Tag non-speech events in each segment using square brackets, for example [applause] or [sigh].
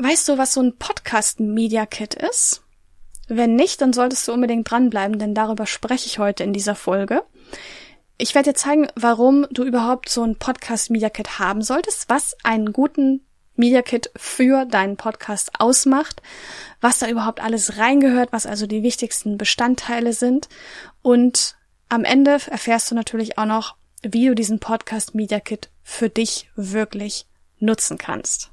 Weißt du, was so ein Podcast Media Kit ist? Wenn nicht, dann solltest du unbedingt dranbleiben, denn darüber spreche ich heute in dieser Folge. Ich werde dir zeigen, warum du überhaupt so ein Podcast Media Kit haben solltest, was einen guten Media Kit für deinen Podcast ausmacht, was da überhaupt alles reingehört, was also die wichtigsten Bestandteile sind. Und am Ende erfährst du natürlich auch noch, wie du diesen Podcast Media Kit für dich wirklich nutzen kannst.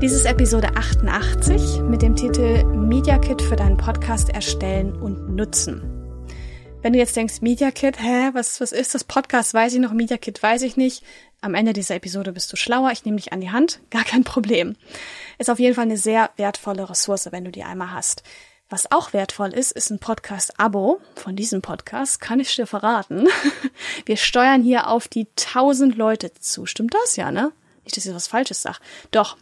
Dies ist Episode 88 mit dem Titel Media Kit für deinen Podcast erstellen und nutzen. Wenn du jetzt denkst, Media Kit, hä, was, was ist das? Podcast weiß ich noch, Media Kit weiß ich nicht. Am Ende dieser Episode bist du schlauer, ich nehme dich an die Hand, [laughs] gar kein Problem. Ist auf jeden Fall eine sehr wertvolle Ressource, wenn du die einmal hast. Was auch wertvoll ist, ist ein Podcast-Abo von diesem Podcast, kann ich dir verraten. [laughs] Wir steuern hier auf die 1000 Leute zu. Stimmt das? Ja, ne? Nicht, dass ich was Falsches sage. Doch,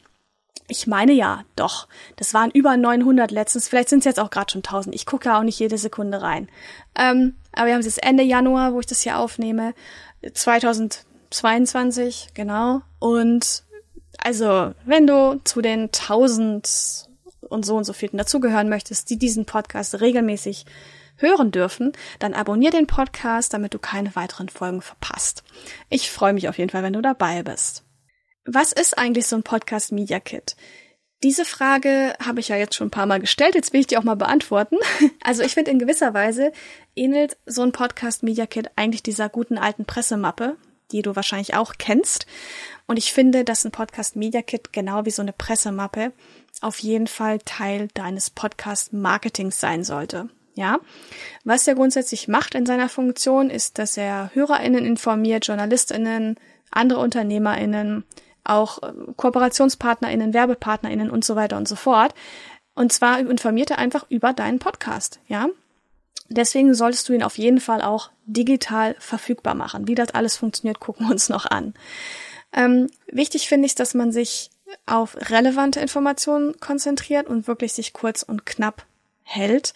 ich meine ja, doch. Das waren über 900 letztens. Vielleicht sind es jetzt auch gerade schon 1000. Ich gucke ja auch nicht jede Sekunde rein. Ähm, aber wir haben es jetzt Ende Januar, wo ich das hier aufnehme. 2022, genau. Und also, wenn du zu den 1000 und so und so vielen dazugehören möchtest, die diesen Podcast regelmäßig hören dürfen, dann abonnier den Podcast, damit du keine weiteren Folgen verpasst. Ich freue mich auf jeden Fall, wenn du dabei bist. Was ist eigentlich so ein Podcast Media Kit? Diese Frage habe ich ja jetzt schon ein paar Mal gestellt, jetzt will ich die auch mal beantworten. [laughs] Also ich finde in gewisser Weise ähnelt so ein Podcast Media Kit eigentlich dieser guten alten Pressemappe, die du wahrscheinlich auch kennst. Und ich finde, dass ein Podcast Media Kit genau wie so eine Pressemappe auf jeden Fall Teil deines Podcast Marketings sein sollte. Ja, was er grundsätzlich macht in seiner Funktion ist, dass er HörerInnen informiert, JournalistInnen, andere UnternehmerInnen, auch äh, KooperationspartnerInnen, WerbepartnerInnen und so weiter und so fort. Und zwar informiert er einfach über deinen Podcast, ja. Deswegen solltest du ihn auf jeden Fall auch digital verfügbar machen. Wie das alles funktioniert, gucken wir uns noch an. Ähm, wichtig finde ich, dass man sich auf relevante Informationen konzentriert und wirklich sich kurz und knapp hält,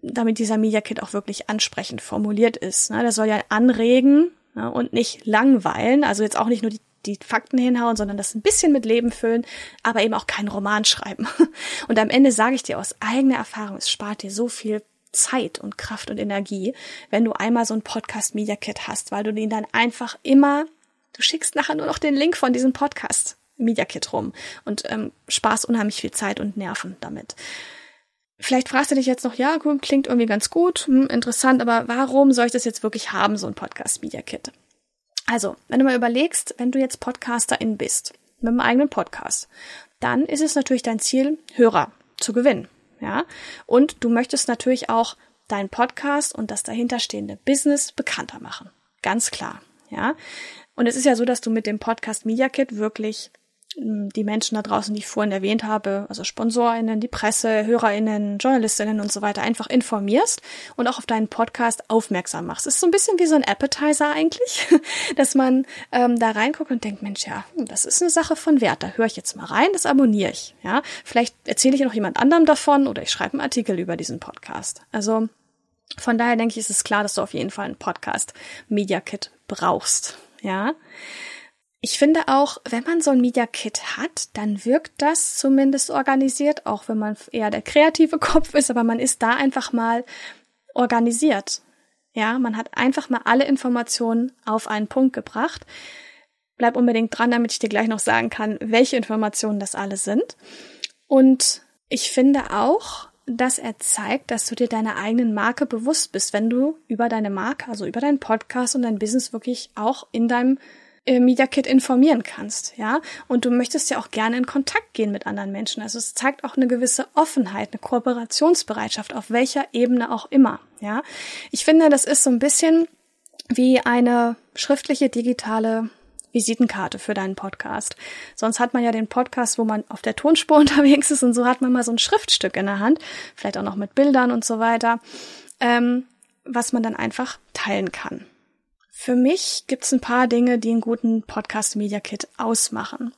damit dieser Media Kit auch wirklich ansprechend formuliert ist. Ne? Der soll ja anregen ne, und nicht langweilen, also jetzt auch nicht nur die die Fakten hinhauen, sondern das ein bisschen mit Leben füllen, aber eben auch keinen Roman schreiben. [laughs] Und am Ende sage ich dir aus eigener Erfahrung, es spart dir so viel Zeit und Kraft und Energie, wenn du einmal so ein Podcast Media Kit hast, weil du den dann einfach immer, du schickst nachher nur noch den Link von diesem Podcast Media Kit rum und ähm, sparst unheimlich viel Zeit und Nerven damit. Vielleicht fragst du dich jetzt noch, ja, klingt irgendwie ganz gut, hm, interessant, aber warum soll ich das jetzt wirklich haben, so ein Podcast Media Kit? Also, wenn du mal überlegst, wenn du jetzt Podcasterin bist, mit einem eigenen Podcast, dann ist es natürlich dein Ziel, Hörer zu gewinnen. Ja, und du möchtest natürlich auch deinen Podcast und das dahinterstehende Business bekannter machen. Ganz klar. Ja. Und es ist ja so, dass du mit dem Podcast Media Kit wirklich die Menschen da draußen, die ich vorhin erwähnt habe, also SponsorInnen, die Presse, HörerInnen, JournalistInnen und so weiter, einfach informierst und auch auf deinen Podcast aufmerksam machst. Ist so ein bisschen wie so ein Appetizer eigentlich, [laughs] dass man ähm, da reinguckt und denkt, Mensch, ja, das ist eine Sache von Wert, da höre ich jetzt mal rein, das abonniere ich. Ja, Vielleicht erzähle ich noch jemand anderem davon oder ich schreibe einen Artikel über diesen Podcast. Also von daher denke ich, ist es klar, dass du auf jeden Fall einen Podcast Media Kit brauchst. Ja. Ich finde auch, wenn man so ein Media Kit hat, dann wirkt das zumindest organisiert, auch wenn man eher der kreative [laughs] Kopf ist, aber man ist da einfach mal organisiert. Ja, man hat einfach mal alle Informationen auf einen Punkt gebracht. Bleib unbedingt dran, damit ich dir gleich noch sagen kann, welche Informationen das alle sind. Und ich finde auch, dass er zeigt, dass du dir deiner eigenen Marke bewusst bist, wenn du über deine Marke, also über deinen Podcast und dein Business wirklich auch in deinem äh, Media Kit informieren kannst, ja. Und du möchtest ja auch gerne in Kontakt gehen mit anderen Menschen. Also es zeigt auch eine gewisse Offenheit, eine Kooperationsbereitschaft, auf welcher Ebene auch immer, ja. Ich finde, das ist so ein bisschen wie eine schriftliche digitale Visitenkarte für deinen Podcast. Sonst hat man ja den Podcast, wo man auf der Tonspur [laughs] unterwegs ist und so hat man mal so ein Schriftstück in der Hand, vielleicht auch noch mit Bildern und so weiter, ähm, was man dann einfach teilen kann. Für mich gibt es ein paar Dinge, die einen guten Podcast Media Kit ausmachen.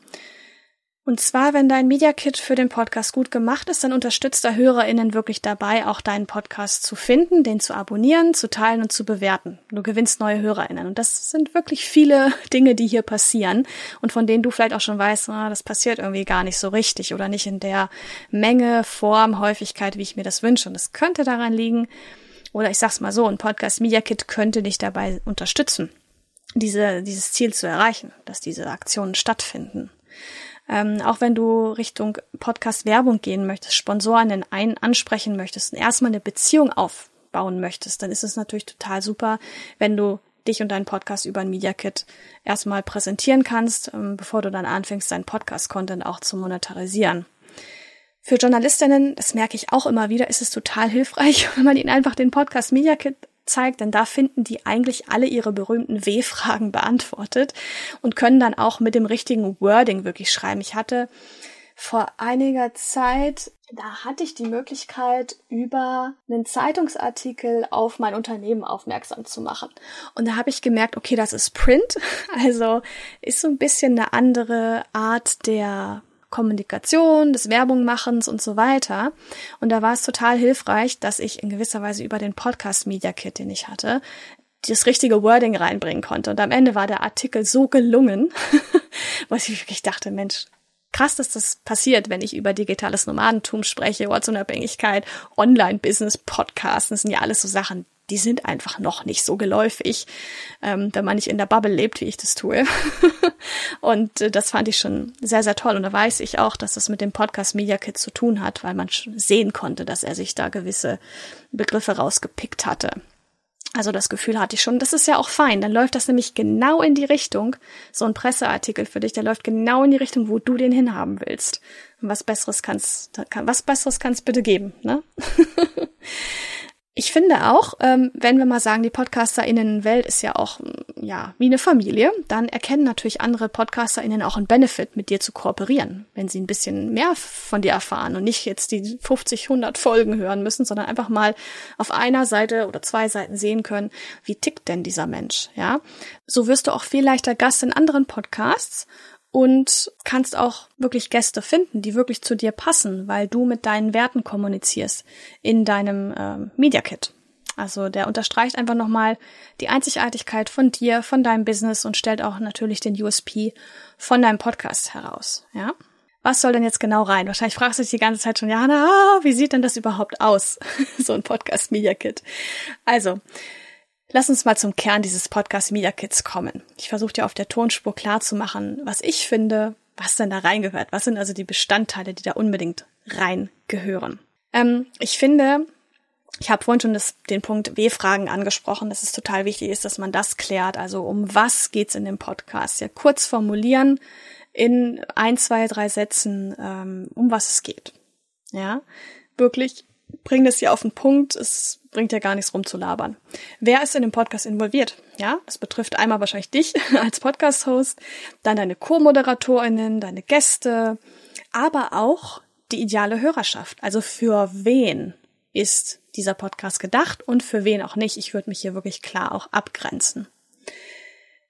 Und zwar, wenn dein Media Kit für den Podcast gut gemacht ist, dann unterstützt der HörerInnen wirklich dabei, auch deinen Podcast zu finden, den zu abonnieren, zu teilen und zu bewerten. Du gewinnst neue HörerInnen. Und das sind wirklich viele [laughs] Dinge, die hier passieren und von denen du vielleicht auch schon weißt, ah, das passiert irgendwie gar nicht so richtig oder nicht in der Menge, Form, Häufigkeit, wie ich mir das wünsche. Und es könnte daran liegen, oder ich sag's mal so, ein Podcast Media Kit könnte dich dabei unterstützen, diese, dieses Ziel zu erreichen, dass diese Aktionen stattfinden. Ähm, auch wenn du Richtung Podcast-Werbung gehen möchtest, Sponsoren einen ansprechen möchtest und erstmal eine Beziehung aufbauen möchtest, dann ist es natürlich total super, wenn du dich und deinen Podcast über ein Media Kit erstmal präsentieren kannst, ähm, bevor du dann anfängst, deinen Podcast-Content auch zu monetarisieren. Für Journalistinnen, das merke ich auch immer wieder, ist es total hilfreich, [laughs] wenn man ihnen einfach den Podcast Media Kit zeigt, denn da finden die eigentlich alle ihre berühmten W-Fragen beantwortet und können dann auch mit dem richtigen Wording wirklich schreiben. Ich hatte vor einiger Zeit, da hatte ich die Möglichkeit, über einen Zeitungsartikel auf mein Unternehmen aufmerksam zu machen. Und da habe ich gemerkt, okay, das ist Print, [laughs] also ist so ein bisschen eine andere Art der Kommunikation, des Werbungmachens und so weiter. Und da war es total hilfreich, dass ich in gewisser Weise über den Podcast Media Kit, den ich hatte, das richtige Wording reinbringen konnte. Und am Ende war der Artikel so gelungen, [laughs] was ich wirklich dachte, Mensch, krass, dass das passiert, wenn ich über digitales Nomadentum spreche, Ortsunabhängigkeit, Online-Business, Podcasts, das sind ja alles so Sachen, die sind einfach noch nicht so geläufig, ähm, wenn man nicht in der Bubble lebt, wie ich das tue. [laughs] und äh, das fand ich schon sehr, sehr toll. Und da weiß ich auch, dass das mit dem Podcast Media Kit zu tun hat, weil man sehen konnte, dass er sich da gewisse Begriffe rausgepickt hatte. Also das Gefühl hatte ich schon, das ist ja auch fein. Dann läuft das nämlich genau in die Richtung, so ein Presseartikel für dich, der läuft genau in die Richtung, wo du den hinhaben willst. Und was Besseres kannst, was Besseres kannst bitte geben, ne? [laughs] Ich finde auch, ähm, wenn wir mal sagen, die PodcasterInnen-Welt ist ja auch, ja, wie eine Familie, dann erkennen natürlich andere PodcasterInnen auch einen Benefit, mit dir zu kooperieren, wenn sie ein bisschen mehr von dir erfahren und nicht jetzt die 50, 100 Folgen hören müssen, sondern einfach mal auf einer Seite oder zwei Seiten sehen können, wie tickt denn dieser Mensch, ja. So wirst du auch viel leichter Gast in anderen Podcasts und kannst auch wirklich Gäste finden, die wirklich zu dir passen, weil du mit deinen Werten kommunizierst in deinem ähm, Media Kit. Also der unterstreicht einfach nochmal die Einzigartigkeit von dir, von deinem Business und stellt auch natürlich den USP von deinem Podcast heraus. Ja, was soll denn jetzt genau rein? Wahrscheinlich fragst du dich die ganze Zeit schon, Jana, wie sieht denn das überhaupt aus, [laughs] so ein Podcast Media Kit? Also Lass uns mal zum Kern dieses Podcast Media Kits kommen. Ich versuche dir auf der Tonspur klar zu machen, was ich finde, was denn da reingehört. Was sind also die Bestandteile, die da unbedingt reingehören? Ähm, ich finde, ich habe vorhin schon das, den Punkt W-Fragen angesprochen, dass es total wichtig ist, dass man das klärt. Also um was geht's in dem Podcast? Ja, kurz formulieren in ein, zwei, drei Sätzen, ähm, um was es geht. Ja, wirklich bring das hier auf den Punkt. Es bringt ja gar nichts rumzulabern. Wer ist in dem Podcast involviert? Ja, das betrifft einmal wahrscheinlich dich [laughs] als Podcast-Host, dann deine Co-ModeratorInnen, deine Gäste, aber auch die ideale Hörerschaft. Also für wen ist dieser Podcast gedacht und für wen auch nicht. Ich würde mich hier wirklich klar auch abgrenzen.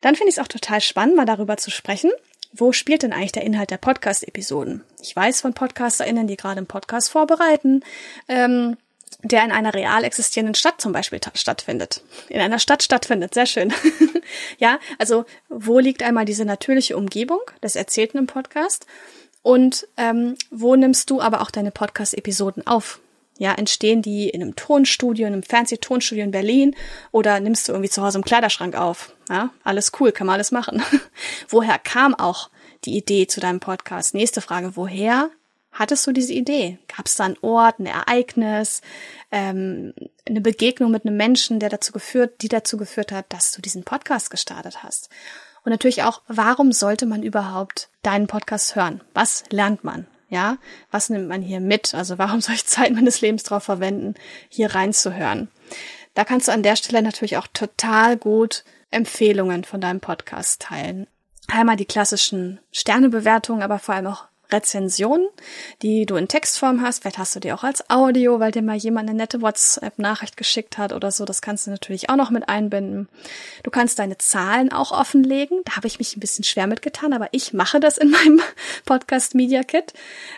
Dann finde ich es auch total spannend, mal darüber zu sprechen, wo spielt denn eigentlich der Inhalt der Podcast-Episoden? Ich weiß von PodcasterInnen, die gerade einen Podcast vorbereiten, ähm, der in einer real existierenden Stadt zum Beispiel stattfindet. In einer Stadt stattfindet, sehr schön. [laughs] ja, also wo liegt einmal diese natürliche Umgebung des Erzählten im Podcast? Und ähm, wo nimmst du aber auch deine Podcast-Episoden auf? Ja, entstehen die in einem Tonstudio, in einem Fernsehtonstudio in Berlin oder nimmst du irgendwie zu Hause im Kleiderschrank auf? Ja, alles cool, kann man alles machen. [laughs] Woher kam auch die Idee zu deinem Podcast? Nächste Frage, woher hattest du diese Idee? Gab es da einen Ort, ein Ereignis, ähm, eine Begegnung mit einem Menschen, der dazu geführt, die dazu geführt hat, dass du diesen Podcast gestartet hast? Und natürlich auch, warum sollte man überhaupt deinen Podcast hören? Was lernt man? Ja, was nimmt man hier mit? Also warum soll ich Zeit meines Lebens darauf verwenden, hier reinzuhören? Da kannst du an der Stelle natürlich auch total gut Empfehlungen von deinem Podcast teilen. Einmal die klassischen Sternebewertungen, aber vor allem auch Rezensionen, die du in Textform hast. Vielleicht hast du die auch als Audio, weil dir mal jemand eine nette WhatsApp-Nachricht geschickt hat oder so. Das kannst du natürlich auch noch mit einbinden. Du kannst deine Zahlen auch offenlegen. Da habe ich mich ein bisschen schwer mitgetan, aber ich mache das in [laughs] meinem Podcast Media Kit.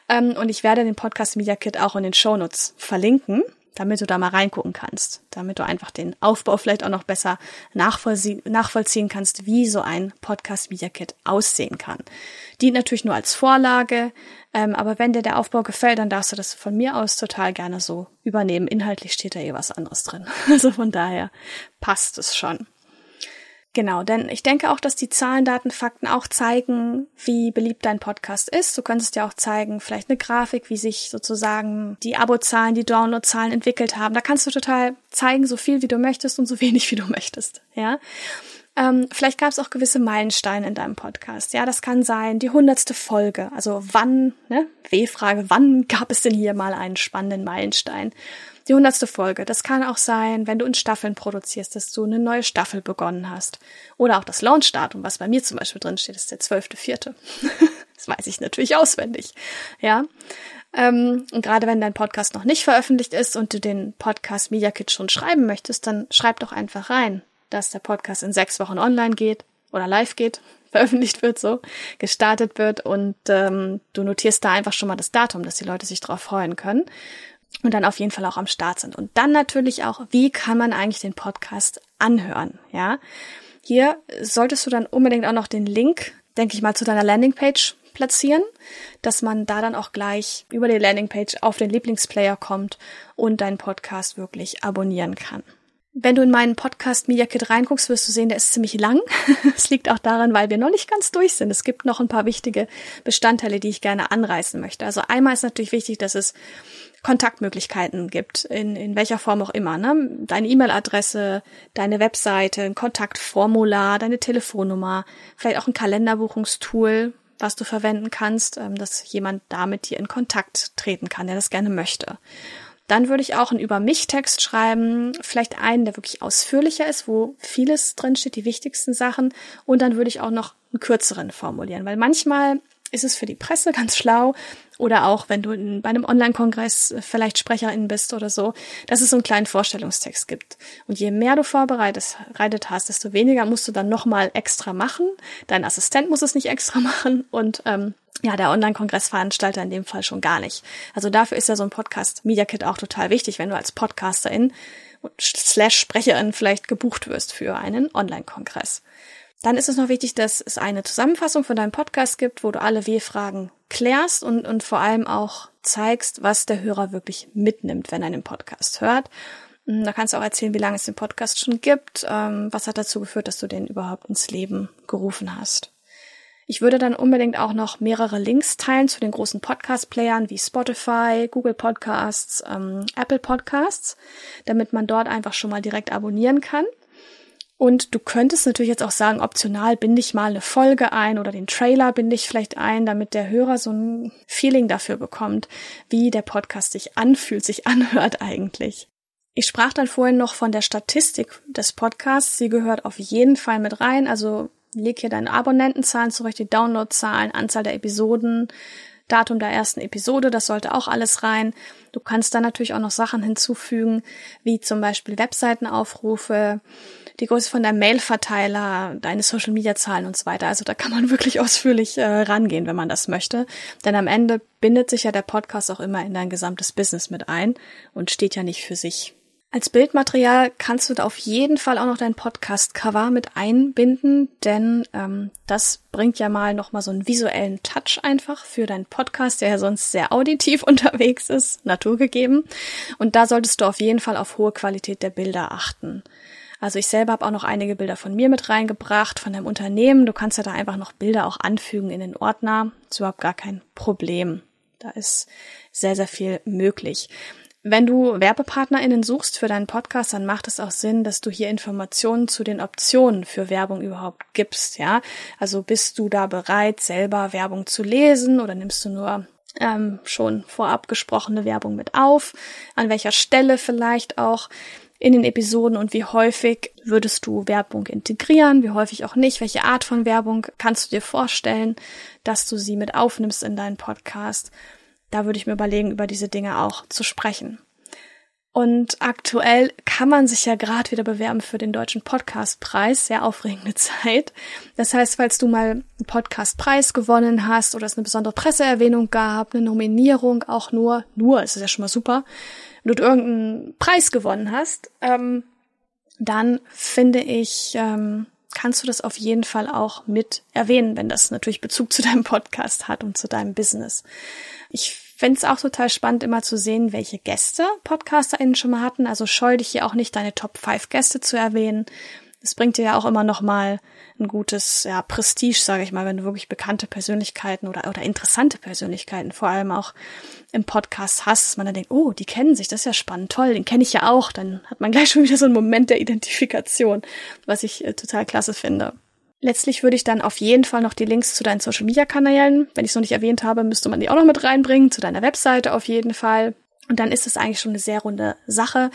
Ähm, und ich werde den Podcast Media Kit auch in den Shownotes verlinken damit du da mal reingucken kannst, damit du einfach den Aufbau vielleicht auch noch besser nachvollzie nachvollziehen kannst, wie so ein Podcast Media Kit aussehen kann. Dient natürlich nur als Vorlage, ähm, aber wenn dir der Aufbau gefällt, dann darfst du das von mir aus total gerne so übernehmen. Inhaltlich steht da eh was anderes drin. [laughs] Also von daher passt es schon. Genau, denn ich denke auch, dass die Zahlen, Daten, Fakten auch zeigen, wie beliebt dein Podcast ist. Du könntest ja auch zeigen, vielleicht eine Grafik, wie sich sozusagen die Abozahlen, die Downloadzahlen entwickelt haben. Da kannst du total zeigen, so viel wie du möchtest und so [laughs] wenig wie du möchtest. Ja. Ähm, vielleicht gab es auch gewisse Meilensteine in deinem Podcast. Ja, das kann sein die hundertste Folge. Also wann, ne? W-Frage, wann gab es denn hier mal einen spannenden Meilenstein? Die hundertste Folge. Das kann auch sein, wenn du in Staffeln produzierst, dass du eine neue Staffel begonnen hast. Oder auch das Launchdatum, was bei mir zum Beispiel drin steht, ist der zwölfte Vierte. [laughs] das weiß ich natürlich auswendig. Ja. Ähm, und gerade wenn dein Podcast noch nicht veröffentlicht ist und du den Podcast Media Kit schon schreiben möchtest, dann schreib doch einfach rein, dass der Podcast in sechs Wochen online geht oder live geht, [laughs] veröffentlicht wird, so gestartet wird und ähm, du notierst da einfach schon mal das Datum, dass die Leute sich darauf freuen können und dann auf jeden Fall auch am Start sind. Und dann natürlich auch, wie kann man eigentlich den Podcast anhören, ja? Hier solltest du dann unbedingt auch noch den Link, denke ich mal, zu deiner Landingpage platzieren, dass man da dann auch gleich über die Landingpage auf den Lieblingsplayer kommt und deinen Podcast wirklich abonnieren kann. Wenn du in meinen Podcast Media Kit reinguckst, wirst du sehen, der ist ziemlich lang. [laughs] Es liegt auch daran, weil wir noch nicht ganz durch sind. Es gibt noch ein paar wichtige Bestandteile, die ich gerne anreißen möchte. Also einmal ist natürlich wichtig, dass es Kontaktmöglichkeiten gibt, in, in welcher Form auch immer. Ne? Deine E-Mail-Adresse, deine Webseite, ein Kontaktformular, deine Telefonnummer, vielleicht auch ein Kalenderbuchungstool, was du verwenden kannst, ähm, dass jemand da mit dir in Kontakt treten kann, der das gerne möchte. Dann würde ich auch einen Über mich Text schreiben, vielleicht einen, der wirklich ausführlicher ist, wo vieles drinsteht, die wichtigsten Sachen. Und dann würde ich auch noch einen kürzeren formulieren, weil manchmal ist es für die Presse ganz schlau oder auch wenn du in, bei einem Online-Kongress vielleicht Sprecherin bist oder so, dass es so einen kleinen Vorstellungstext gibt. Und je mehr du vorbereitet hast, desto weniger musst du dann nochmal extra machen. Dein Assistent muss es nicht extra [laughs] machen und ähm, ja, der Online-Kongressveranstalter in dem Fall schon gar nicht. Also dafür ist ja so ein Podcast Media Kit auch total wichtig, wenn du als Podcasterin slash Sprecherin vielleicht gebucht wirst für einen Online-Kongress. Dann ist es noch wichtig, dass es eine Zusammenfassung von deinem Podcast gibt, wo du alle W-Fragen klärst und, und vor allem auch zeigst, was der Hörer wirklich mitnimmt, wenn er einen Podcast hört. Hm, da kannst du auch erzählen, wie lange es den Podcast schon gibt, ähm, was hat dazu geführt, dass du den überhaupt ins Leben gerufen hast. Ich würde dann unbedingt auch noch mehrere Links teilen zu den großen Podcast-Playern wie Spotify, Google Podcasts, ähm, Apple Podcasts, damit man dort einfach schon mal direkt abonnieren kann. Und du könntest natürlich jetzt auch sagen, optional binde ich mal eine Folge ein oder den Trailer binde ich vielleicht ein, damit der Hörer so ein Feeling dafür bekommt, wie der Podcast sich anfühlt, sich anhört [laughs] eigentlich. Ich sprach dann vorhin noch von der Statistik des Podcasts. Sie gehört auf jeden Fall mit rein. Also leg hier deine Abonnentenzahlen zurecht, die Downloadzahlen, Anzahl der Episoden, Datum der ersten Episode, das sollte auch alles rein. Du kannst dann natürlich auch noch Sachen hinzufügen, wie zum Beispiel Webseitenaufrufe, die Größe von deinem Mailverteiler, deine Social Media Zahlen und so weiter. Also da kann man [laughs] wirklich ausführlich äh, rangehen, wenn man das möchte. Denn am Ende bindet sich ja der Podcast auch immer in dein gesamtes Business mit ein und steht ja nicht für sich. Als Bildmaterial kannst du da auf jeden Fall auch noch dein Podcast-Cover mit einbinden, denn ähm, das bringt ja mal nochmal so einen visuellen Touch einfach für deinen Podcast, der ja sonst sehr auditiv [laughs] unterwegs ist, naturgegeben. Und da solltest du auf jeden Fall auf hohe Qualität der Bilder achten. Also ich selber habe auch noch einige Bilder von mir mit reingebracht, von deinem Unternehmen. Du kannst ja da einfach noch Bilder auch anfügen in den Ordner. Ist überhaupt gar kein Problem. Da ist sehr, sehr viel möglich. Wenn du WerbepartnerInnen suchst für deinen Podcast, dann macht es auch Sinn, dass du hier Informationen zu den Optionen für Werbung überhaupt gibst, ja. Also bist du da bereit, selber Werbung zu lesen oder nimmst du nur ähm, schon vorab gesprochene Werbung mit auf? An welcher Stelle vielleicht auch? in den Episoden und wie häufig würdest du Werbung integrieren, wie häufig auch nicht, welche Art von Werbung kannst du dir vorstellen, dass du sie mit aufnimmst in deinen Podcast. Da würde ich mir überlegen, über diese Dinge auch zu sprechen. Und aktuell kann man sich ja gerade wieder bewerben für den deutschen Podcastpreis. Sehr aufregende [laughs] Zeit. Das heißt, falls du mal einen Podcastpreis gewonnen hast oder es eine besondere Presseerwähnung gab, eine Nominierung auch nur, nur, ist es ja schon mal super, wenn du irgendeinen Preis gewonnen hast, ähm, dann finde ich, ähm, kannst du das auf jeden Fall auch mit erwähnen, wenn das natürlich Bezug zu deinem Podcast hat und zu deinem Business. Ich fände es auch total spannend, immer zu sehen, welche Gäste PodcasterInnen schon mal hatten. Also scheu dich hier auch nicht, deine Top 5 Gäste zu erwähnen. Es bringt dir ja auch immer noch mal ein gutes ja, Prestige, sage ich mal, wenn du wirklich bekannte Persönlichkeiten oder, oder interessante Persönlichkeiten vor allem auch im Podcast hast, dass man dann denkt, oh, die kennen sich, das ist ja spannend, toll, den kenne ich ja auch. Dann hat man gleich schon wieder so einen Moment der Identifikation, was ich äh, total klasse finde. Letztlich würde ich dann auf jeden Fall noch die Links zu deinen Social Media Kanälen, wenn ich es noch nicht erwähnt habe, müsste man die auch noch mit reinbringen, zu deiner Webseite auf jeden Fall. Und dann ist es eigentlich schon eine sehr runde Sache.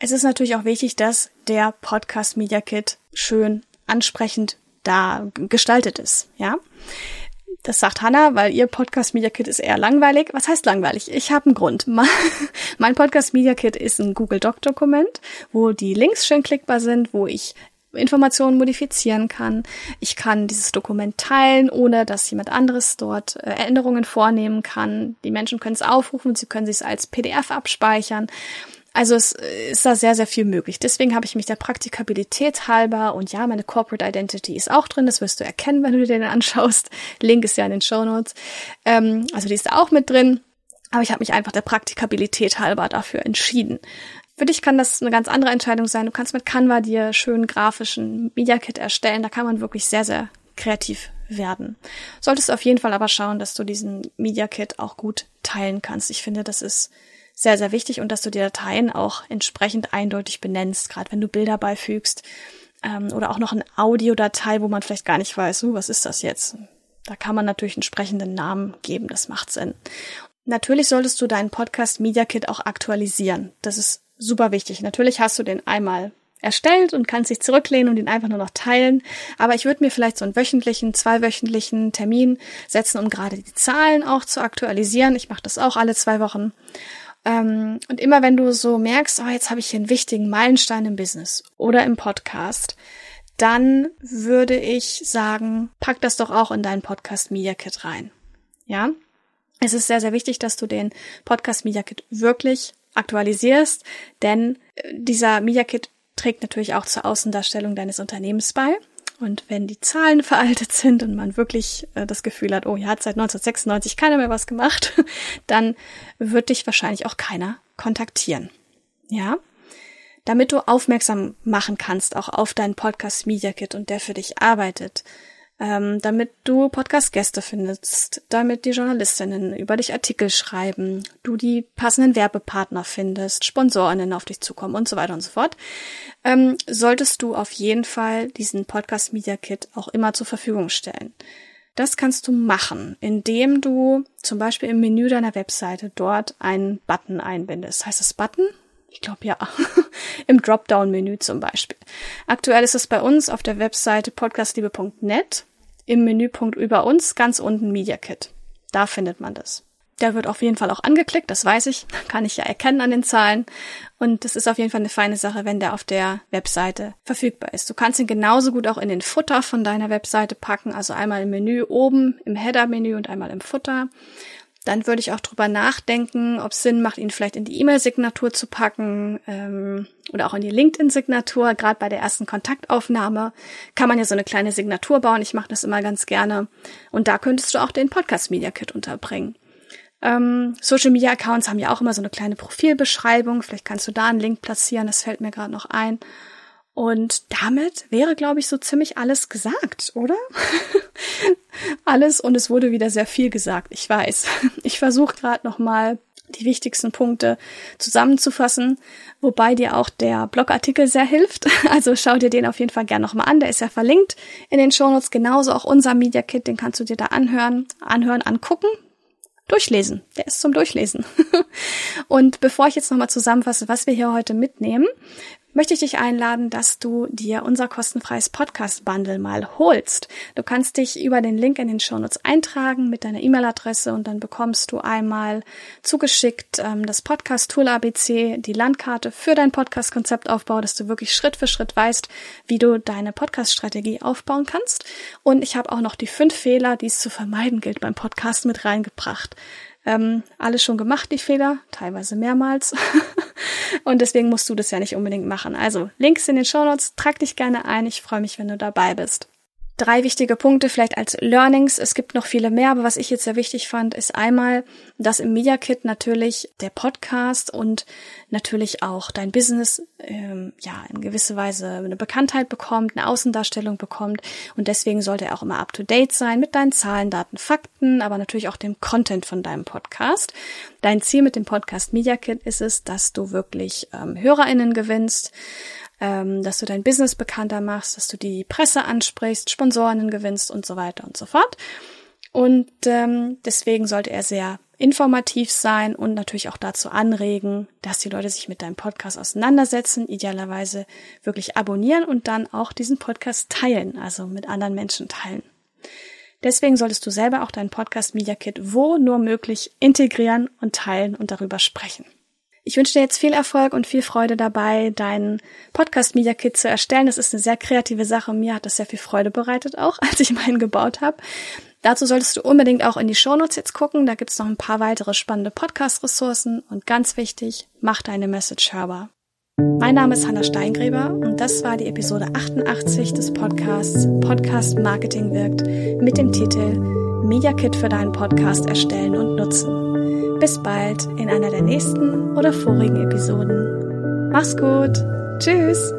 Es ist natürlich auch wichtig, dass der Podcast Media Kit schön ansprechend da gestaltet ist, ja. Das sagt Hannah, weil ihr Podcast Media Kit ist eher langweilig. Was heißt langweilig? Ich habe einen Grund. [laughs] Mein Podcast Media Kit ist ein Google Doc Dokument, wo die Links schön klickbar sind, wo ich Informationen modifizieren kann. Ich kann dieses Dokument teilen, ohne dass jemand anderes dort äh, Änderungen vornehmen kann. Die Menschen können es aufrufen, sie können es als PDF abspeichern. Also es äh, ist da sehr, sehr viel möglich. Deswegen habe ich mich der Praktikabilität halber und ja, meine Corporate Identity ist auch drin. Das wirst du erkennen, wenn du dir den anschaust. Link ist ja in den Show Notes. Ähm, also die ist da auch mit drin. Aber ich habe mich einfach der Praktikabilität halber dafür entschieden. Für dich kann das eine ganz andere Entscheidung sein. Du kannst mit Canva dir schönen grafischen Media Kit erstellen. Da kann man wirklich sehr, sehr kreativ werden. Solltest auf jeden Fall aber schauen, dass du diesen Media Kit auch gut teilen kannst. Ich finde, das ist sehr, sehr wichtig und dass du die Dateien auch entsprechend eindeutig benennst, gerade wenn du Bilder beifügst ähm, oder auch noch eine Audiodatei, wo man vielleicht gar nicht weiß, uh, was ist das jetzt? Da kann man natürlich entsprechenden Namen geben, das macht Sinn. Natürlich solltest du deinen Podcast Media Kit auch aktualisieren. Das ist super wichtig. Natürlich hast du den einmal erstellt und kannst dich zurücklehnen und ihn einfach nur noch teilen. Aber ich würde mir vielleicht so einen wöchentlichen, zweiwöchentlichen Termin setzen, um gerade die Zahlen auch zu aktualisieren. Ich mache das auch alle zwei Wochen. Ähm, und immer wenn du so merkst, oh, jetzt habe ich hier einen wichtigen Meilenstein im Business oder im Podcast, dann würde ich sagen, pack das doch auch in deinen Podcast Media Kit rein. Ja? Es ist sehr, sehr wichtig, dass du den Podcast Media Kit wirklich aktualisierst, denn äh, dieser Media Kit trägt natürlich auch zur Außendarstellung deines Unternehmens bei. Und wenn die Zahlen [laughs] veraltet sind und man wirklich äh, das Gefühl hat, oh, hier hat seit 1996 keiner mehr was gemacht, [laughs] dann wird dich wahrscheinlich auch keiner kontaktieren. Ja? Damit du aufmerksam machen kannst, auch auf deinen Podcast Media Kit und der für dich arbeitet, ähm, damit du Podcast-Gäste findest, damit die Journalistinnen über dich Artikel schreiben, du die passenden Werbepartner findest, Sponsorinnen auf dich zukommen und so weiter und so fort, ähm, solltest du auf jeden Fall diesen Podcast Media Kit auch immer zur Verfügung stellen. Das kannst du machen, indem du zum Beispiel im Menü deiner Webseite dort einen Button einbindest. Heißt das Button? Ich glaube ja. [laughs] Im Dropdown-Menü zum Beispiel. Aktuell ist es bei uns auf der Webseite podcastliebe.net im Menüpunkt über uns ganz unten Media Kit. Da findet man das. Der wird auf jeden Fall auch angeklickt, das weiß ich, [laughs] kann ich ja erkennen an den Zahlen. Und es ist auf jeden Fall eine feine Sache, wenn der auf der Webseite verfügbar ist. Du kannst ihn genauso gut auch in den Futter von deiner Webseite packen, also einmal im Menü oben, im Header-Menü und einmal im Futter dann würde ich auch drüber nachdenken, ob es Sinn macht, ihn vielleicht in die E-Mail-Signatur zu packen ähm, oder auch in die LinkedIn-Signatur. Gerade bei der ersten Kontaktaufnahme kann man ja so eine kleine Signatur bauen. Ich mache das immer ganz gerne. Und da könntest du auch den Podcast Media Kit unterbringen. Ähm, Social Media Accounts haben ja auch immer so eine kleine Profilbeschreibung. Vielleicht kannst du da einen Link platzieren. Das fällt mir gerade noch ein. Und damit wäre, glaube ich, so ziemlich alles gesagt, oder? [laughs] alles und es wurde wieder sehr viel gesagt, ich weiß. Ich versuche gerade nochmal die wichtigsten Punkte zusammenzufassen, wobei dir auch der Blogartikel sehr hilft. [laughs] Also schau dir den auf jeden Fall gerne nochmal an. Der ist ja verlinkt in den Shownotes. Genauso auch unser Media Kit, den kannst du dir da anhören, anhören, angucken durchlesen. Der ist zum Durchlesen. [laughs] und bevor ich jetzt nochmal zusammenfasse, was wir hier heute mitnehmen, möchte ich dich einladen, dass du dir unser kostenfreies Podcast-Bundle mal holst. Du kannst dich über den Link in den Shownotes eintragen mit deiner E-Mail-Adresse und dann bekommst du einmal zugeschickt ähm, das Podcast-Tool ABC, die Landkarte für dein Podcast-Konzeptaufbau, dass du wirklich Schritt für Schritt weißt, wie du deine Podcast-Strategie aufbauen kannst. Und ich habe auch noch die fünf Fehler, die es zu vermeiden gilt beim Podcast mit reingebracht. Ähm, alles schon gemacht, die Fehler, teilweise mehrmals. [laughs] und deswegen musst du das ja nicht unbedingt machen. Also Links in den Show Notes, trag dich gerne ein. Ich freue mich, wenn du dabei bist drei wichtige Punkte vielleicht als Learnings. Es gibt noch viele mehr, aber was ich jetzt sehr wichtig fand, ist einmal, dass im Media Kit natürlich der Podcast und natürlich auch dein Business ähm, ja in gewisser Weise eine Bekanntheit bekommt, eine Außendarstellung bekommt und deswegen sollte er auch immer up to date sein mit deinen Zahlen, Daten, Fakten, aber natürlich auch dem Content von deinem Podcast. Dein Ziel mit dem Podcast Media Kit ist es, dass du wirklich ähm, HörerInnen gewinnst ähm, dass du dein Business bekannter machst, dass du die Presse ansprichst, Sponsoren gewinnst und so weiter und so fort. Und ähm, deswegen sollte er sehr informativ sein und natürlich auch dazu anregen, dass die Leute sich mit deinem Podcast auseinandersetzen, idealerweise wirklich abonnieren und dann auch diesen Podcast teilen, also mit anderen Menschen teilen. Deswegen solltest du selber auch dein Podcast Media Kit wo nur möglich integrieren und teilen und darüber sprechen. Ich wünsche dir jetzt viel Erfolg und viel Freude dabei, deinen Podcast Media Kit zu erstellen. Das ist eine sehr kreative Sache. Mir hat das sehr viel Freude bereitet, auch [laughs] als ich meinen gebaut habe. Dazu solltest du unbedingt auch in die Shownotes jetzt gucken. Da gibt's noch ein paar weitere spannende Podcast-Ressourcen. Und ganz wichtig, mach deine Message hörbar. Mein Name ist Hanna Steingräber und das war die Episode 88 des Podcasts Podcast Marketing wirkt mit dem Titel Media Kit für deinen Podcast erstellen und nutzen. Bis bald in einer der nächsten oder vorigen Episoden. Mach's gut. Tschüss.